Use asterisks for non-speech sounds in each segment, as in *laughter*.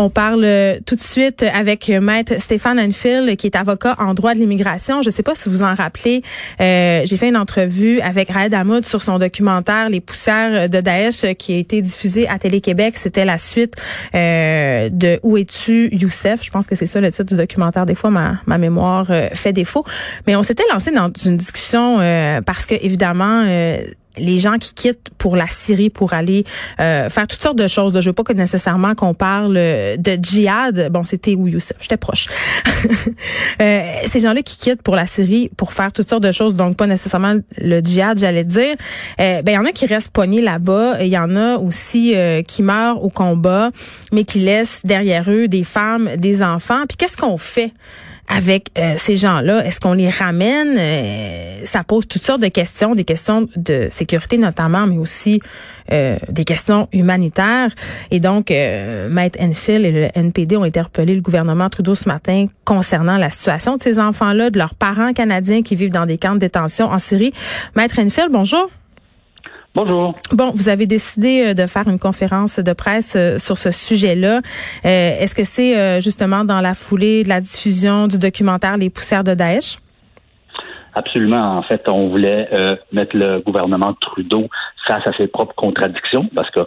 On parle euh, tout de suite avec euh, Maître Stéphane Anfield, qui est avocat en droit de l'immigration. Je ne sais pas si vous en rappelez, euh, j'ai fait une entrevue avec Raed Hamoud sur son documentaire Les poussières de Daesh qui a été diffusé à Télé-Québec. C'était la suite de Où es-tu, Youssef? Je pense que c'est ça le titre du documentaire. Des fois, ma, ma mémoire fait défaut. Mais on s'était lancé dans une discussion parce que, évidemment, les gens qui quittent pour la Syrie pour aller euh, faire toutes sortes de choses. Je veux pas que nécessairement qu'on parle euh, de djihad. Bon, c'était où Youssef? J'étais proche. *laughs* euh, ces gens-là qui quittent pour la Syrie pour faire toutes sortes de choses, donc pas nécessairement le djihad, j'allais dire. Euh, ben il y en a qui restent poignés là-bas. Il y en a aussi euh, qui meurent au combat, mais qui laissent derrière eux des femmes, des enfants. Puis qu'est-ce qu'on fait? Avec euh, ces gens-là? Est-ce qu'on les ramène? Euh, ça pose toutes sortes de questions, des questions de sécurité notamment, mais aussi euh, des questions humanitaires. Et donc, Maître Enfield et le NPD ont interpellé le gouvernement Trudeau ce matin concernant la situation de ces enfants-là, de leurs parents canadiens qui vivent dans des camps de détention en Syrie. Maître Enfield, bonjour. Bonjour. Bon, vous avez décidé euh, de faire une conférence de presse euh, sur ce sujet-là. Euh, est-ce que c'est justement dans la foulée de la diffusion du documentaire Les poussières de Daesh? Absolument. En fait, on voulait mettre le gouvernement Trudeau face à ses propres contradictions parce que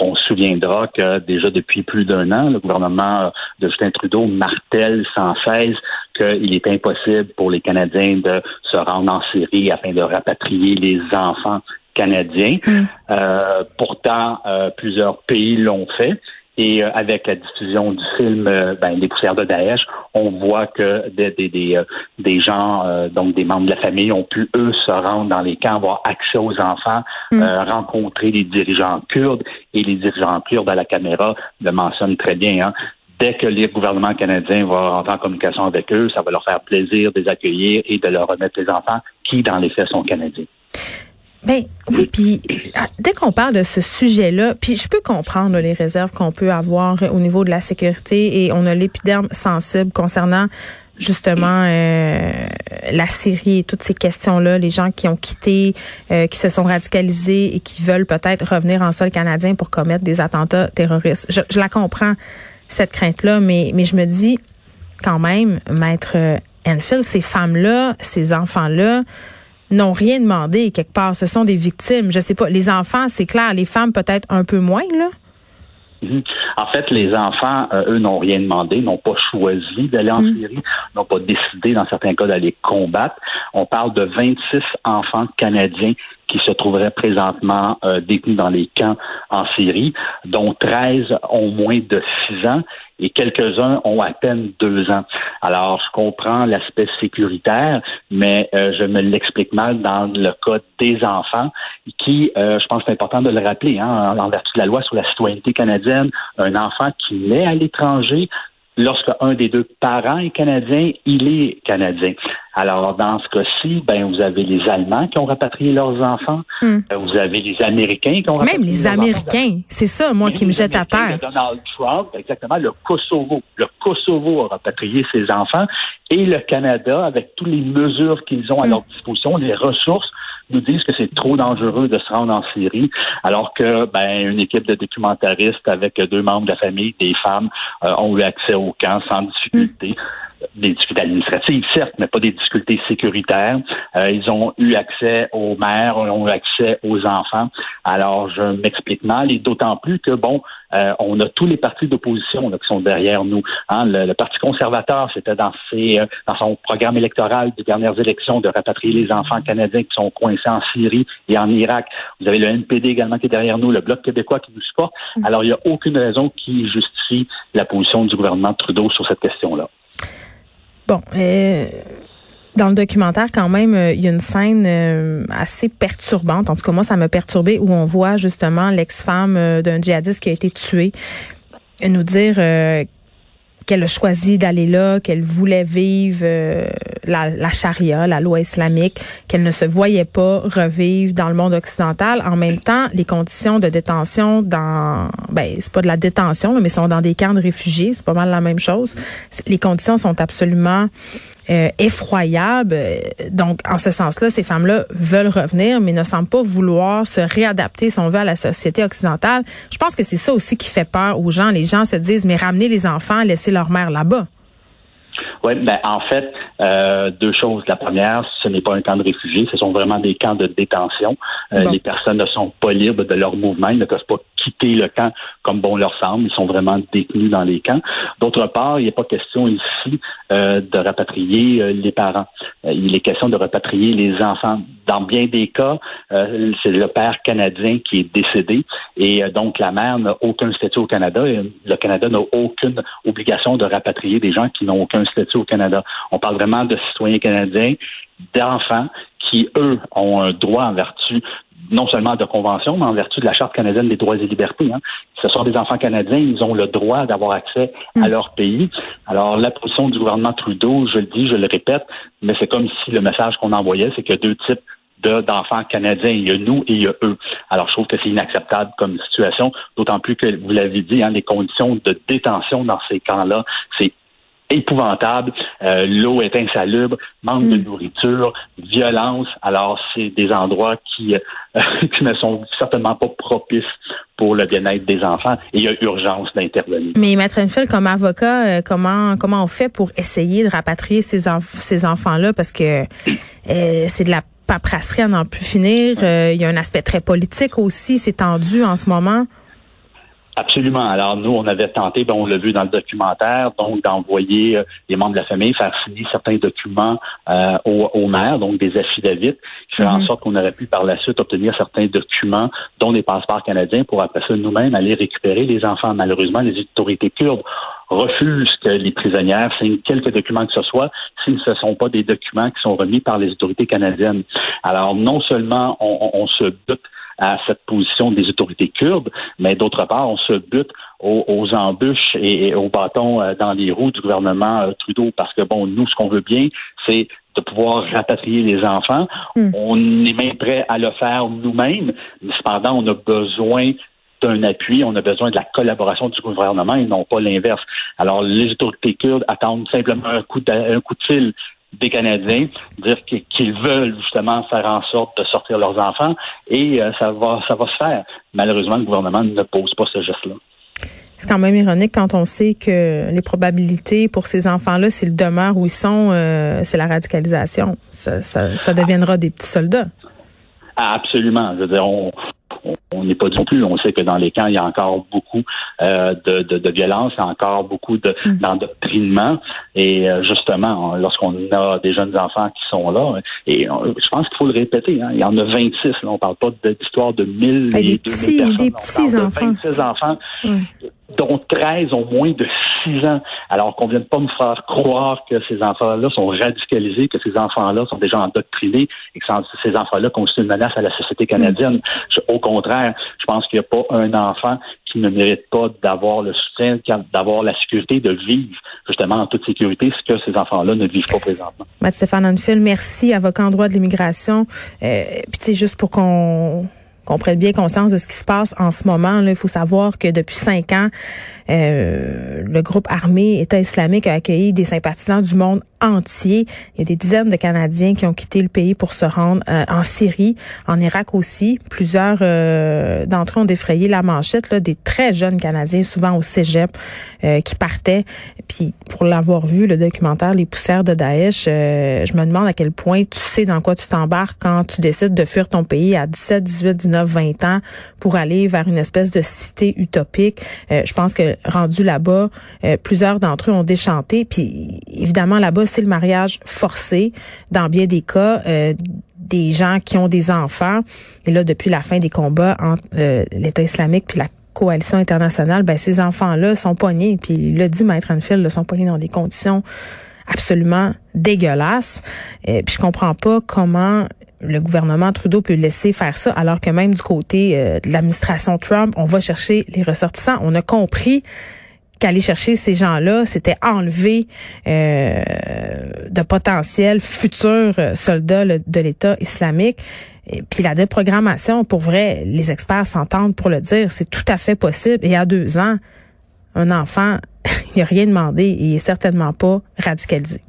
on se souviendra que déjà depuis plus d'un an, le gouvernement de Justin Trudeau martèle sans cesse qu'il est impossible pour les Canadiens de se rendre en Syrie afin de rapatrier les enfants canadien. Mm. Euh, pourtant, euh, plusieurs pays l'ont fait. Et euh, avec la diffusion du film ben, Les poussières de Daesh, on voit que des, des, des, gens, donc des membres de la famille, ont pu, eux, se rendre dans les camps, avoir accès aux enfants, mm. rencontrer les dirigeants kurdes. Et les dirigeants kurdes à la caméra le mentionnent très bien. Hein. Dès que les gouvernements canadiens vont rentrer en communication avec eux, ça va leur faire plaisir de les accueillir et de leur remettre les enfants qui, dans les faits, sont canadiens. Ben oui, puis ah, dès qu'on parle de ce sujet-là, puis je peux comprendre les réserves qu'on peut avoir au niveau de la sécurité et on a l'épiderme sensible concernant justement euh, la Syrie et toutes ces questions-là, les gens qui ont quitté, euh, qui se sont radicalisés et qui veulent peut-être revenir en sol canadien pour commettre des attentats terroristes. Je, je la comprends cette crainte-là, mais mais je me dis quand même, maître Enfield, ces femmes-là, ces enfants-là n'ont rien demandé quelque part. Ce sont des victimes. Je sais pas. Les enfants, c'est clair. Les femmes, peut-être un peu moins, là. Mhm. En fait, les enfants, euh, eux, n'ont rien demandé, n'ont pas choisi d'aller en mhm. Syrie, n'ont pas décidé, dans certains cas, d'aller combattre. On parle de 26 enfants canadiens qui se trouveraient présentement euh, détenus dans les camps en Syrie, dont 13 ont moins de 6 ans et quelques-uns ont à peine 2 ans. Alors, je comprends l'aspect sécuritaire, mais euh, je me l'explique mal dans le cas des enfants qui, euh, je pense que c'est important de le rappeler, hein, en vertu de la loi sur la citoyenneté canadienne, un enfant qui naît à l'étranger lorsque un des deux parents est canadien, il est canadien. Alors, dans ce cas-ci, ben, vous avez les Allemands qui ont rapatrié leurs enfants. Hmm. Euh, vous avez les Américains qui ont rapatrié Même les Américains. C'est ça, moi, qui me jette à terre. Donald Trump, exactement, le Kosovo. Le Kosovo a rapatrié ses enfants et le Canada, avec toutes les mesures qu'ils ont à hmm. leur disposition, les ressources, nous disent que c'est trop dangereux de se rendre en Syrie, alors que ben, une équipe de documentaristes avec deux membres de la famille, des femmes, euh, ont eu accès au camp sans difficulté des difficultés administratives, certes, mais pas des difficultés sécuritaires. Euh, ils ont eu accès aux mères, ils ont eu accès aux enfants. Alors, je m'explique mal, et d'autant plus que, bon, euh, on a tous les partis d'opposition qui sont derrière nous. Hein. Le, Parti conservateur, c'était dans, ses, euh, dans son programme électoral des dernières élections de rapatrier les enfants canadiens qui sont coincés en Syrie et en Irak. Vous avez le NPD également qui est derrière nous, le Bloc québécois qui nous supporte. Mm. Alors, il n'y a aucune raison qui justifie la position du gouvernement Trudeau sur cette question-là. Bon, euh, dans le documentaire, quand même, euh, il y a une scène euh, assez perturbante. En tout cas, moi, ça m'a perturbé où on voit justement l'ex-femme d'un djihadiste qui a été tué nous dire qu'elle a choisi d'aller là, qu'elle voulait vivre euh, la, la charia, la loi islamique, qu'elle ne se voyait pas revivre dans le monde occidental. En même temps, les conditions de détention dans, ben c'est pas de la détention, mais sont dans des camps de réfugiés, c'est pas mal la même chose. Les conditions sont absolument euh, effroyables. Donc, en ce sens-là, ces femmes-là veulent revenir, mais ne semblent pas vouloir se réadapter, si on veut, à la société occidentale. Je pense que c'est ça aussi qui fait peur aux gens. Les gens se disent, mais ramener les enfants, laisser leur mère là-bas. Oui, ben en fait, euh, deux choses. La première, ce n'est pas un camp de réfugiés, ce sont vraiment des camps de détention. Euh, les personnes ne sont pas libres de leur mouvement, ils ne peuvent pas quitter le camp comme bon leur semble. Ils sont vraiment détenus dans les camps. D'autre part, il n'est pas question ici euh, de rapatrier euh, les parents. Euh, il est question de rapatrier les enfants. Dans bien des cas, c'est le père canadien qui est décédé et donc la mère n'a aucun statut au Canada. Et le Canada n'a aucune obligation de rapatrier des gens qui n'ont aucun statut au Canada. On parle vraiment de citoyens canadiens, d'enfants qui, eux, ont un droit en vertu non seulement de convention, mais en vertu de la Charte canadienne des droits et libertés. Hein. Ce sont des enfants canadiens, ils ont le droit d'avoir accès à mm. leur pays. Alors, la position du gouvernement Trudeau, je le dis, je le répète, mais c'est comme si le message qu'on envoyait, c'est qu'il y a deux types d'enfants canadiens. Il y a nous et il y a eux. Alors, je trouve que c'est inacceptable comme situation, d'autant plus que, vous l'avez dit, hein, les conditions de détention dans ces camps-là, c'est épouvantable. Euh, l'eau est insalubre, manque de mm. nourriture, violence. Alors, c'est des endroits qui, euh, *laughs* qui ne sont certainement pas propices pour le bien-être des enfants et il y a urgence d'intervenir. Mais Maître Enfield, comme avocat, euh, comment comment on fait pour essayer de rapatrier ces, ces enfants-là? Parce que c'est de la paperasserie à n'en plus finir. il y a un aspect très politique aussi, c'est tendu en ce moment. Absolument. Alors nous, on avait tenté, ben, on l'a vu dans le documentaire, donc d'envoyer euh, les membres de la famille faire signer certains documents euh, aux, aux, maires, donc des affidavits, qui fait en mhm. sorte qu'on aurait pu par la suite obtenir certains documents, dont des passeports canadiens, pour après ça nous-mêmes aller récupérer les enfants. Malheureusement, les autorités kurdes refusent que les prisonnières signent quelques documents que ce soit si ce ne sont pas des documents qui sont remis par les autorités canadiennes. Alors non seulement on, on se bute à cette position des autorités kurdes, mais d'autre part, on se bute aux, embûches et, aux bâtons euh, dans les roues du gouvernement euh, Trudeau, parce que bon, nous, ce qu'on veut bien, c'est de pouvoir rapatrier les enfants. Hmm. On est même prêt à le faire nous-mêmes, mais cependant, on a besoin d'un appui, on a besoin de la collaboration du gouvernement et non pas l'inverse. Alors, les autorités kurdes attendent simplement un coup de, un coup de fil des Canadiens, dire qu'ils veulent justement faire en sorte de sortir leurs enfants et euh, ça va ça va se faire. Malheureusement, le gouvernement ne pose pas ce geste-là. C'est quand même ironique quand on sait que les probabilités pour ces enfants-là, s'ils demeurent où ils sont, euh, c'est la radicalisation. Ça, ça, deviendra des petits soldats. Absolument. Je veux dire, on, on n'est pas du plus. On sait que dans les camps, il y a encore beaucoup euh, de, de, de, violence, il y a encore beaucoup de, mm. d'endoctrinement. Et euh, justement, lorsqu'on a des jeunes enfants qui sont là, et je pense qu'il faut le répéter, hein, il y en a 26. Là, on parle pas d'histoire de 1000 et, des petits, personnes. Des petits enfants. De 26 enfants dont 13 ont moins de 6 ans, alors qu'on vient de pas me faire croire que ces enfants-là sont radicalisés, que ces enfants-là sont déjà endoctrinés et que ces enfants-là constituent une menace à la société canadienne. au contraire, je pense qu'il n'y a pas un enfant qui ne mérite pas d'avoir le soutien, d'avoir la sécurité, de vivre justement en toute sécurité, ce que ces enfants-là ne vivent pas présentement. Matt Stéphane Anfield, merci, avocat en droit de l'immigration. Euh, Puis juste pour qu'on qu'on prenne bien conscience de ce qui se passe en ce moment. Là. Il faut savoir que depuis cinq ans, euh, le groupe armé État islamique a accueilli des sympathisants du monde entier. Il y a des dizaines de Canadiens qui ont quitté le pays pour se rendre euh, en Syrie, en Irak aussi. Plusieurs euh, d'entre eux ont défrayé la manchette. Là, des très jeunes Canadiens, souvent au cégep, qui partaient. Puis pour l'avoir vu, le documentaire Les poussières de Daesh, je me demande à quel point tu sais dans quoi tu t'embarques quand tu décides de fuir ton pays à 17, 18, 19, 20 ans pour aller vers une espèce de cité utopique. je pense que rendu là-bas, euh, plusieurs d'entre eux ont déchanté. Puis évidemment, là-bas, c'est le mariage forcé dans bien des cas. Euh, des gens qui ont des enfants. Et là, depuis la fin des combats entre euh, l'État islamique puis la coalition internationale, ben ces enfants-là sont poignés. Puis le dit Maître Anfield, sont poignés dans des conditions absolument dégueulasses. Et puis je comprends pas comment le gouvernement Trudeau peut laisser faire ça, alors que même du côté euh, de l'administration Trump, on va chercher les ressortissants. On a compris qu'aller chercher ces gens-là, c'était enlever euh, de potentiels futurs soldats de l'État islamique. Et puis la déprogrammation, pour vrai, les experts s'entendent pour le dire, c'est tout à fait possible. Et à deux ans, un enfant, *laughs* il n'a rien demandé et il est certainement pas radicalisé.